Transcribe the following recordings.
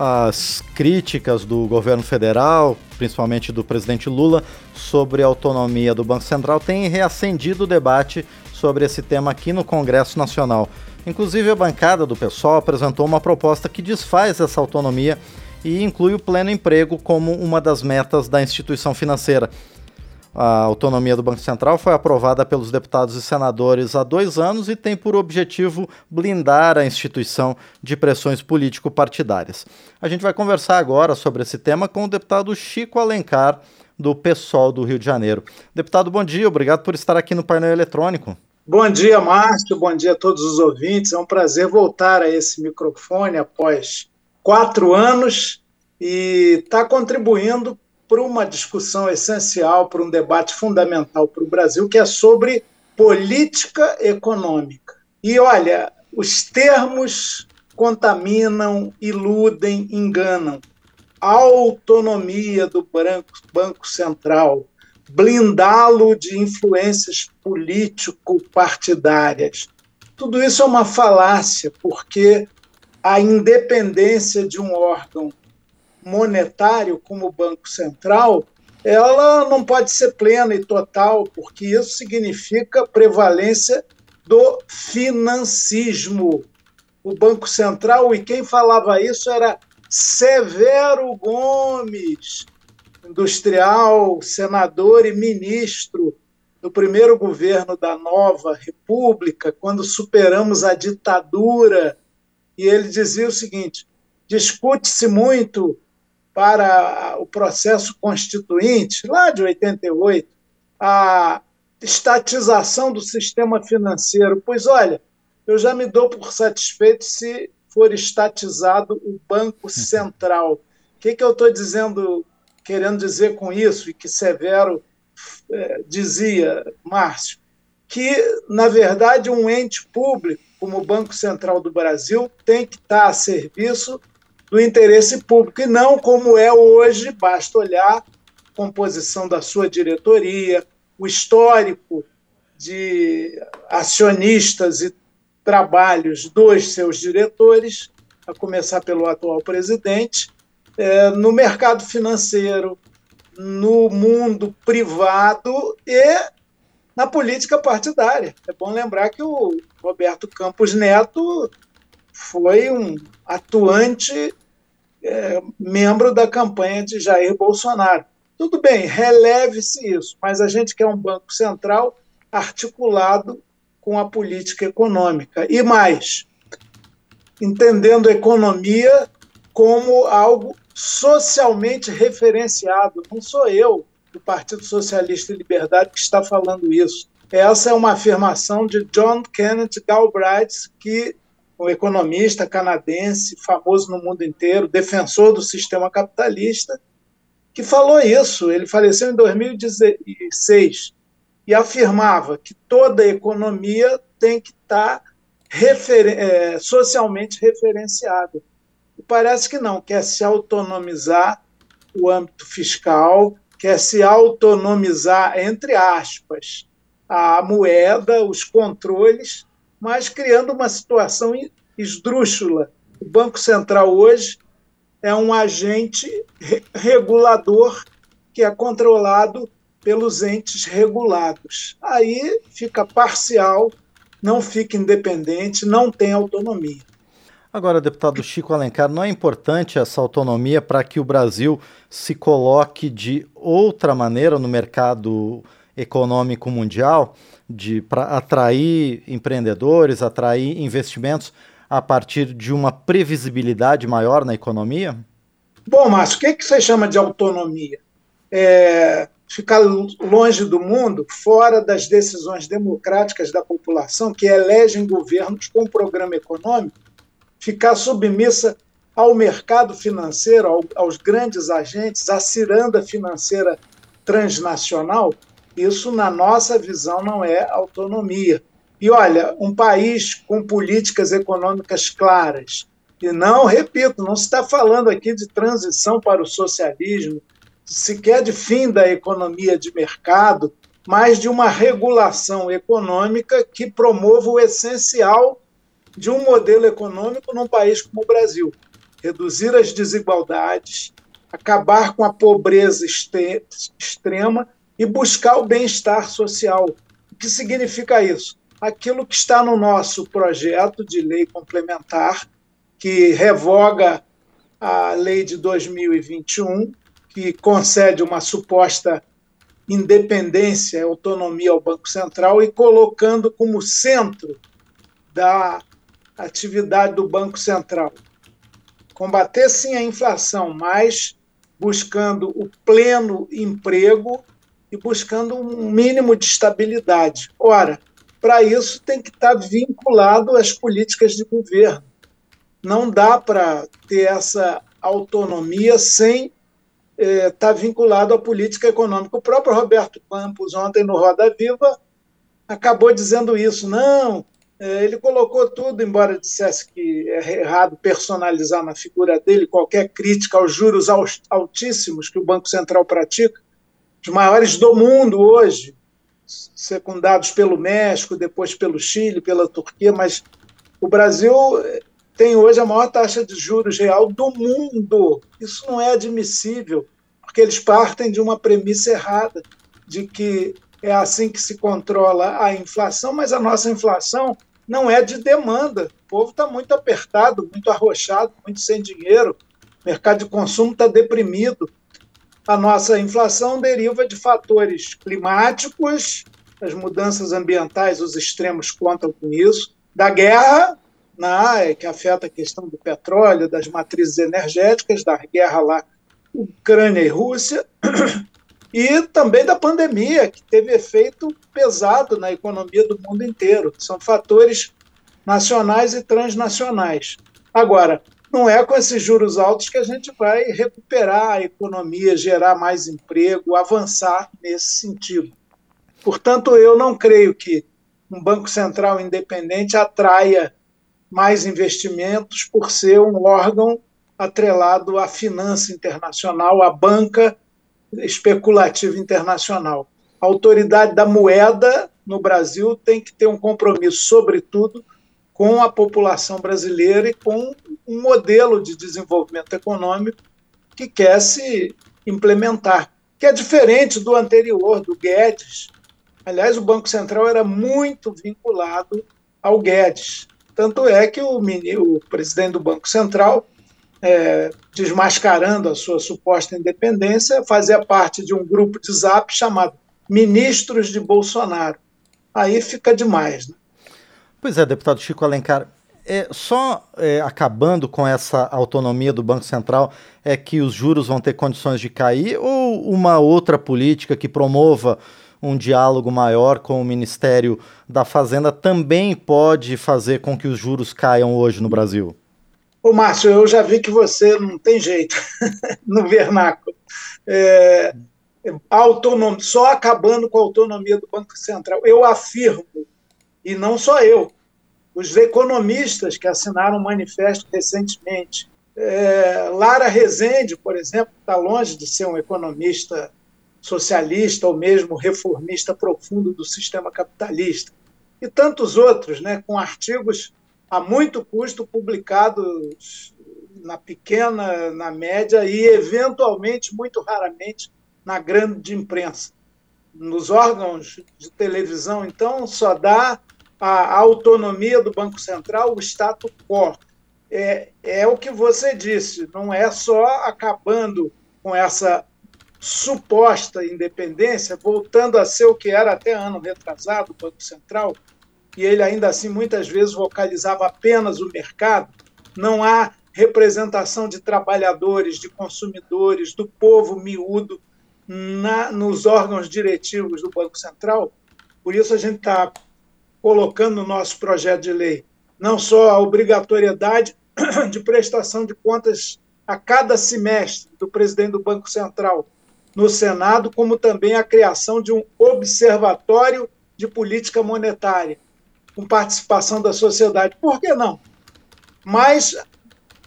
as críticas do governo federal, principalmente do presidente Lula, sobre a autonomia do Banco Central têm reacendido o debate sobre esse tema aqui no Congresso Nacional. Inclusive, a bancada do PSOL apresentou uma proposta que desfaz essa autonomia e inclui o pleno emprego como uma das metas da instituição financeira. A autonomia do Banco Central foi aprovada pelos deputados e senadores há dois anos e tem por objetivo blindar a instituição de pressões político-partidárias. A gente vai conversar agora sobre esse tema com o deputado Chico Alencar, do PSOL do Rio de Janeiro. Deputado, bom dia, obrigado por estar aqui no painel eletrônico. Bom dia, Márcio, bom dia a todos os ouvintes. É um prazer voltar a esse microfone após quatro anos e estar tá contribuindo para uma discussão essencial, para um debate fundamental para o Brasil, que é sobre política econômica. E olha, os termos contaminam, iludem, enganam. A autonomia do Banco, Central, blindá-lo de influências político-partidárias. Tudo isso é uma falácia, porque a independência de um órgão monetário como Banco Central, ela não pode ser plena e total, porque isso significa prevalência do financismo. O Banco Central, e quem falava isso era Severo Gomes, industrial, senador e ministro do primeiro governo da nova república, quando superamos a ditadura. E ele dizia o seguinte: discute-se muito para o processo constituinte, lá de 88, a estatização do sistema financeiro. Pois olha, eu já me dou por satisfeito se for estatizado o Banco Central. O que, que eu estou dizendo, querendo dizer com isso, e que Severo é, dizia, Márcio, que, na verdade, um ente público, como o Banco Central do Brasil, tem que estar a serviço do interesse público, e não como é hoje, basta olhar a composição da sua diretoria, o histórico de acionistas e trabalhos dos seus diretores, a começar pelo atual presidente, é, no mercado financeiro, no mundo privado e na política partidária. É bom lembrar que o Roberto Campos Neto foi um atuante é, membro da campanha de Jair Bolsonaro. Tudo bem, releve-se isso, mas a gente quer um Banco Central articulado com a política econômica. E mais, entendendo economia como algo socialmente referenciado. Não sou eu, do Partido Socialista e Liberdade, que está falando isso. Essa é uma afirmação de John Kenneth Galbraith, que um economista canadense, famoso no mundo inteiro, defensor do sistema capitalista, que falou isso. Ele faleceu em 2016 e afirmava que toda economia tem que estar é, socialmente referenciada. E parece que não, quer se autonomizar o âmbito fiscal, quer se autonomizar, entre aspas, a moeda, os controles, mas criando uma situação esdrúxula. O Banco Central hoje é um agente regulador que é controlado pelos entes regulados. Aí fica parcial, não fica independente, não tem autonomia. Agora, deputado Chico Alencar, não é importante essa autonomia para que o Brasil se coloque de outra maneira no mercado econômico mundial, de para atrair empreendedores, atrair investimentos a partir de uma previsibilidade maior na economia? Bom, Márcio, o que, é que você chama de autonomia? É ficar longe do mundo, fora das decisões democráticas da população que elegem governos com programa econômico, ficar submissa ao mercado financeiro, aos grandes agentes, à ciranda financeira transnacional, isso, na nossa visão, não é autonomia. E olha, um país com políticas econômicas claras, e não, repito, não se está falando aqui de transição para o socialismo, sequer de fim da economia de mercado, mas de uma regulação econômica que promova o essencial de um modelo econômico num país como o Brasil. reduzir as desigualdades, acabar com a pobreza extrema e buscar o bem-estar social. O que significa isso? Aquilo que está no nosso projeto de lei complementar, que revoga a lei de 2021, que concede uma suposta independência, autonomia ao Banco Central e colocando como centro da atividade do Banco Central. Combater sim a inflação, mas buscando o pleno emprego e buscando um mínimo de estabilidade. Ora, para isso tem que estar vinculado às políticas de governo. Não dá para ter essa autonomia sem estar é, tá vinculado à política econômica. O próprio Roberto Campos, ontem no Roda Viva, acabou dizendo isso. Não, é, ele colocou tudo, embora dissesse que é errado personalizar na figura dele qualquer crítica aos juros altíssimos que o Banco Central pratica, os maiores do mundo hoje, secundados pelo México, depois pelo Chile, pela Turquia, mas o Brasil tem hoje a maior taxa de juros real do mundo. Isso não é admissível, porque eles partem de uma premissa errada, de que é assim que se controla a inflação, mas a nossa inflação não é de demanda. O povo está muito apertado, muito arrochado, muito sem dinheiro, o mercado de consumo está deprimido. A nossa inflação deriva de fatores climáticos, as mudanças ambientais, os extremos contam com isso, da guerra na área que afeta a questão do petróleo, das matrizes energéticas, da guerra lá Ucrânia e Rússia, e também da pandemia, que teve efeito pesado na economia do mundo inteiro. São fatores nacionais e transnacionais. Agora, não é com esses juros altos que a gente vai recuperar a economia, gerar mais emprego, avançar nesse sentido. Portanto, eu não creio que um Banco Central independente atraia mais investimentos por ser um órgão atrelado à finança internacional, à banca especulativa internacional. A autoridade da moeda no Brasil tem que ter um compromisso, sobretudo, com a população brasileira e com um modelo de desenvolvimento econômico que quer se implementar, que é diferente do anterior, do Guedes. Aliás, o Banco Central era muito vinculado ao Guedes. Tanto é que o, o presidente do Banco Central, é, desmascarando a sua suposta independência, fazia parte de um grupo de zap chamado Ministros de Bolsonaro. Aí fica demais. Né? Pois é, deputado Chico Alencar. É, só é, acabando com essa autonomia do Banco Central é que os juros vão ter condições de cair ou uma outra política que promova um diálogo maior com o Ministério da Fazenda também pode fazer com que os juros caiam hoje no Brasil? Ô, Márcio, eu já vi que você não tem jeito no vernáculo. É. Só acabando com a autonomia do Banco Central. Eu afirmo, e não só eu, os economistas que assinaram um manifesto recentemente. É, Lara Rezende, por exemplo, está longe de ser um economista socialista ou mesmo reformista profundo do sistema capitalista. E tantos outros, né, com artigos a muito custo publicados na pequena, na média e, eventualmente, muito raramente, na grande imprensa. Nos órgãos de televisão, então, só dá a autonomia do Banco Central, o status quo. É, é o que você disse, não é só acabando com essa suposta independência, voltando a ser o que era até ano retrasado, o Banco Central, e ele ainda assim muitas vezes vocalizava apenas o mercado, não há representação de trabalhadores, de consumidores, do povo miúdo na, nos órgãos diretivos do Banco Central. Por isso a gente está colocando no nosso projeto de lei não só a obrigatoriedade de prestação de contas a cada semestre do presidente do Banco Central, no Senado, como também a criação de um observatório de política monetária, com participação da sociedade. Por que não? Mas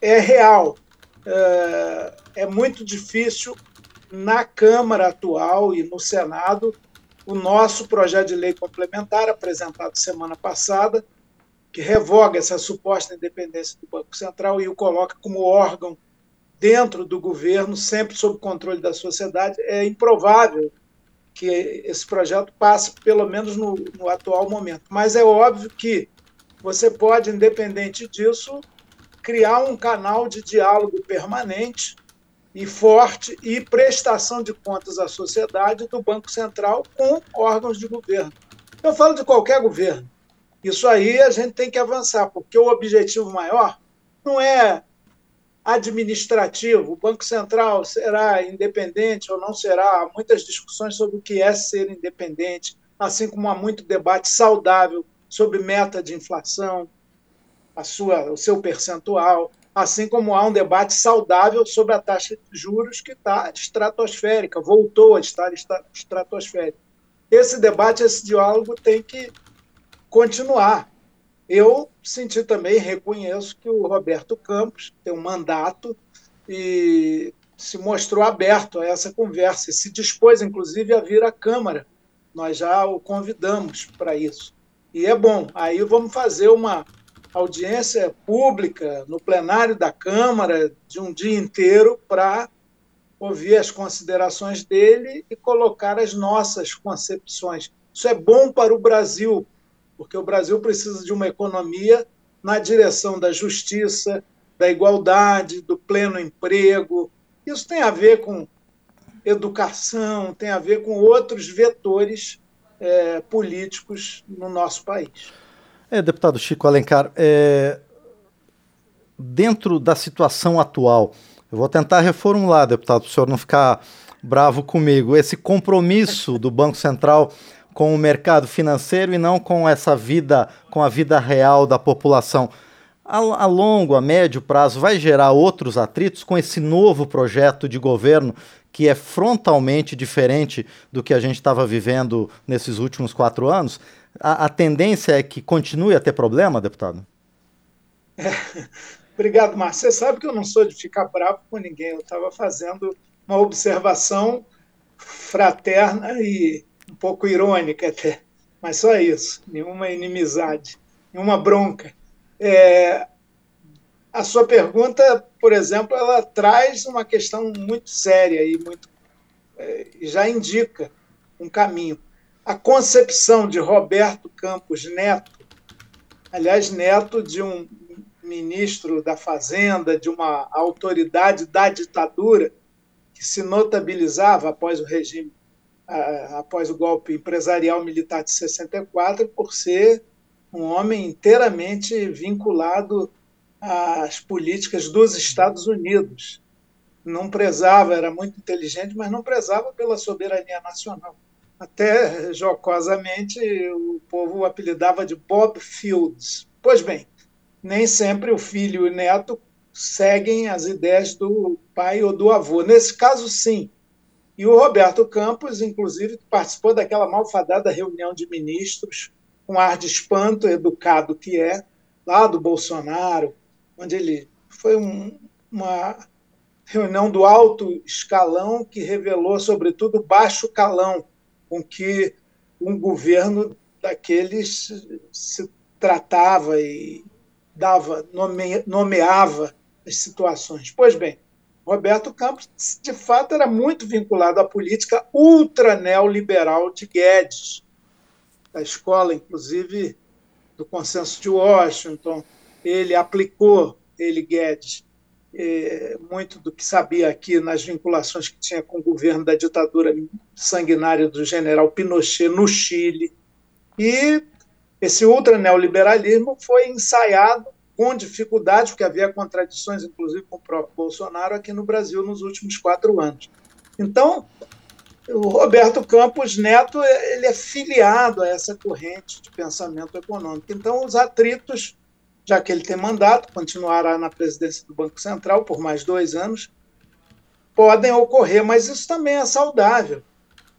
é real. É, é muito difícil na Câmara atual e no Senado o nosso projeto de lei complementar, apresentado semana passada, que revoga essa suposta independência do Banco Central e o coloca como órgão dentro do governo, sempre sob controle da sociedade, é improvável que esse projeto passe, pelo menos no, no atual momento. Mas é óbvio que você pode, independente disso, criar um canal de diálogo permanente e forte e prestação de contas à sociedade do Banco Central com órgãos de governo. Eu falo de qualquer governo. Isso aí a gente tem que avançar, porque o objetivo maior não é administrativo. O Banco Central será independente ou não será? Há muitas discussões sobre o que é ser independente, assim como há muito debate saudável sobre meta de inflação, a sua, o seu percentual, assim como há um debate saudável sobre a taxa de juros que está estratosférica, voltou a estar estratosférica. Esse debate, esse diálogo tem que continuar. Eu senti também, reconheço que o Roberto Campos tem um mandato e se mostrou aberto a essa conversa e se dispôs, inclusive, a vir à Câmara. Nós já o convidamos para isso. E é bom. Aí vamos fazer uma audiência pública no plenário da Câmara de um dia inteiro para ouvir as considerações dele e colocar as nossas concepções. Isso é bom para o Brasil, porque o Brasil precisa de uma economia na direção da justiça, da igualdade, do pleno emprego. Isso tem a ver com educação, tem a ver com outros vetores é, políticos no nosso país. É, deputado Chico Alencar, é, dentro da situação atual, eu vou tentar reformular, deputado, para o senhor não ficar bravo comigo, esse compromisso do Banco Central com o mercado financeiro e não com essa vida, com a vida real da população. A, a, longo, a médio prazo, vai gerar outros atritos com esse novo projeto de governo que é frontalmente diferente do que a gente estava vivendo nesses últimos quatro anos? A, a, tendência é que continue a ter problema, deputado? É. Obrigado, Márcio. Você sabe que eu não sou de ficar bravo com ninguém. Eu estava fazendo uma observação fraterna e um pouco irônica até, mas só isso, nenhuma inimizade, nenhuma bronca. É, a sua pergunta, por exemplo, ela traz uma questão muito séria e muito é, já indica um caminho. A concepção de Roberto Campos Neto, aliás, neto de um ministro da Fazenda, de uma autoridade da ditadura que se notabilizava após o regime após o golpe empresarial militar de 64, por ser um homem inteiramente vinculado às políticas dos Estados Unidos. Não prezava, era muito inteligente, mas não prezava pela soberania nacional. Até jocosamente o povo o apelidava de Bob Fields. Pois bem, nem sempre o filho e o neto seguem as ideias do pai ou do avô. Nesse caso, sim, e o Roberto Campos, inclusive, participou daquela malfadada reunião de ministros, com ar de espanto, educado que é, lá do Bolsonaro, onde ele foi um, uma reunião do alto escalão que revelou, sobretudo, baixo calão com que um governo daqueles se tratava e dava nome, nomeava as situações. Pois bem, Roberto Campos, de fato, era muito vinculado à política ultra neoliberal de Guedes, da escola, inclusive, do consenso de Washington. Ele aplicou, ele, Guedes, muito do que sabia aqui nas vinculações que tinha com o governo da ditadura sanguinária do general Pinochet no Chile. E esse ultra neoliberalismo foi ensaiado com dificuldade, porque havia contradições, inclusive, com o próprio Bolsonaro aqui no Brasil nos últimos quatro anos. Então, o Roberto Campos Neto ele é filiado a essa corrente de pensamento econômico. Então, os atritos, já que ele tem mandato, continuará na presidência do Banco Central por mais dois anos, podem ocorrer, mas isso também é saudável.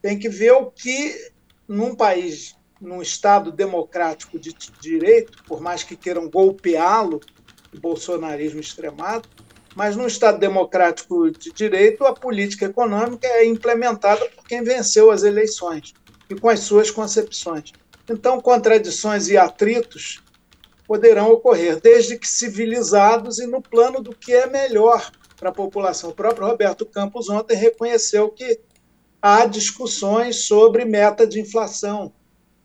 Tem que ver o que, num país num Estado democrático de direito, por mais que queiram golpeá-lo, o bolsonarismo extremado, mas num Estado democrático de direito, a política econômica é implementada por quem venceu as eleições e com as suas concepções. Então, contradições e atritos poderão ocorrer, desde que civilizados e no plano do que é melhor para a população. O próprio Roberto Campos ontem reconheceu que há discussões sobre meta de inflação.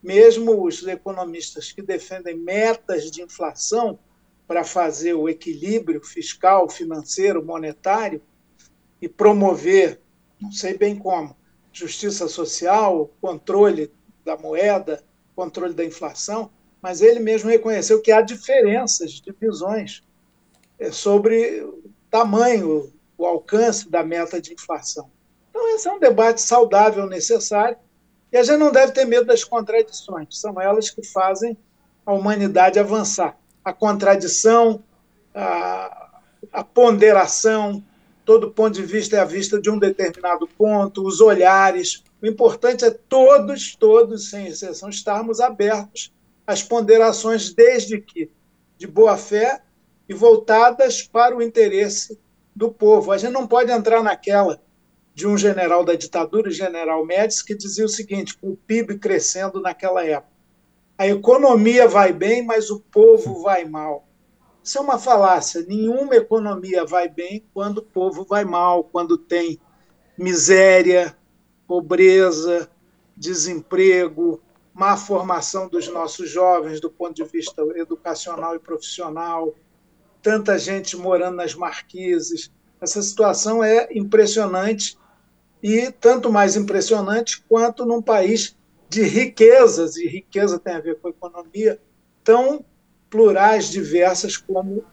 Mesmo os economistas que defendem metas de inflação para fazer o equilíbrio fiscal, financeiro, monetário e promover, não sei bem como, justiça social, controle da moeda, controle da inflação, mas ele mesmo reconheceu que há diferenças de visões é, sobre o tamanho, o alcance da meta de inflação. Então, esse é um debate saudável, necessário, e a gente não deve ter medo das contradições, são elas que fazem a humanidade avançar. A contradição, a, a ponderação, todo ponto de vista é a vista de um determinado ponto, os olhares. O importante é todos, todos, sem exceção, estarmos abertos as ponderações, desde que de boa fé e voltadas para o interesse do povo. A gente não pode entrar naquela de um general da ditadura, o general Médici, que dizia o seguinte: com o PIB crescendo naquela época, a economia vai bem, mas o povo vai mal. Isso é uma falácia. Nenhuma economia vai bem quando o povo vai mal, quando tem miséria, pobreza, desemprego, má formação dos nossos jovens do ponto de vista educacional e profissional, tanta gente morando nas marquises. Essa situação é impressionante e tanto mais impressionante quanto num país de riquezas, e riqueza tem a ver com a economia, tão plurais, diversas como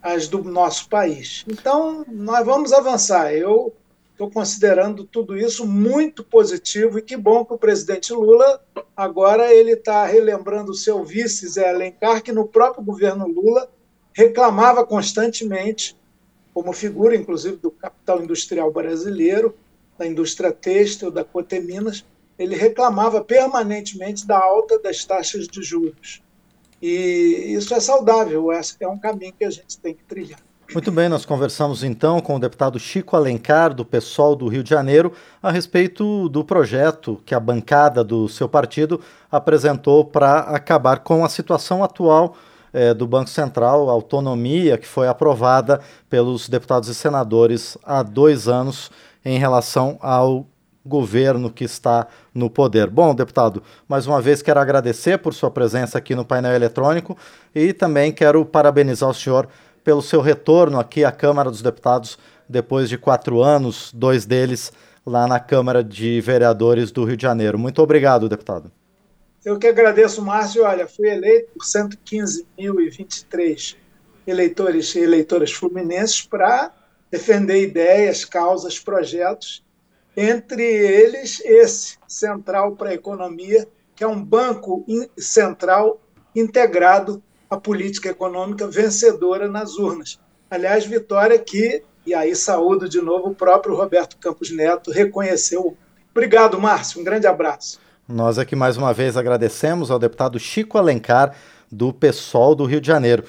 as do nosso país. Então, nós vamos avançar. Eu Estou considerando tudo isso muito positivo e que bom que o presidente Lula agora ele está relembrando o seu vice Zé Alencar, que no próprio governo Lula reclamava constantemente, como figura inclusive do capital industrial brasileiro, da indústria têxtil, da Coteminas, ele reclamava permanentemente da alta das taxas de juros. E isso é saudável, esse é um caminho que a gente tem que trilhar. Muito bem, nós conversamos então com o deputado Chico Alencar, do PSOL do Rio de Janeiro, a respeito do projeto que a bancada do seu partido apresentou para acabar com a situação atual eh, do Banco Central, a autonomia que foi aprovada pelos deputados e senadores há dois anos em relação ao governo que está no poder. Bom, deputado, mais uma vez quero agradecer por sua presença aqui no painel eletrônico e também quero parabenizar o senhor pelo seu retorno aqui à Câmara dos Deputados depois de quatro anos, dois deles lá na Câmara de Vereadores do Rio de Janeiro. Muito obrigado, deputado. Eu que agradeço, Márcio. Olha, fui eleito por 115.023 eleitores e eleitoras fluminenses para defender ideias, causas, projetos, entre eles esse, Central para a Economia, que é um banco central integrado a política econômica vencedora nas urnas. Aliás, vitória que, e aí saúdo de novo, o próprio Roberto Campos Neto reconheceu. Obrigado, Márcio. Um grande abraço. Nós aqui mais uma vez agradecemos ao deputado Chico Alencar, do PSOL do Rio de Janeiro.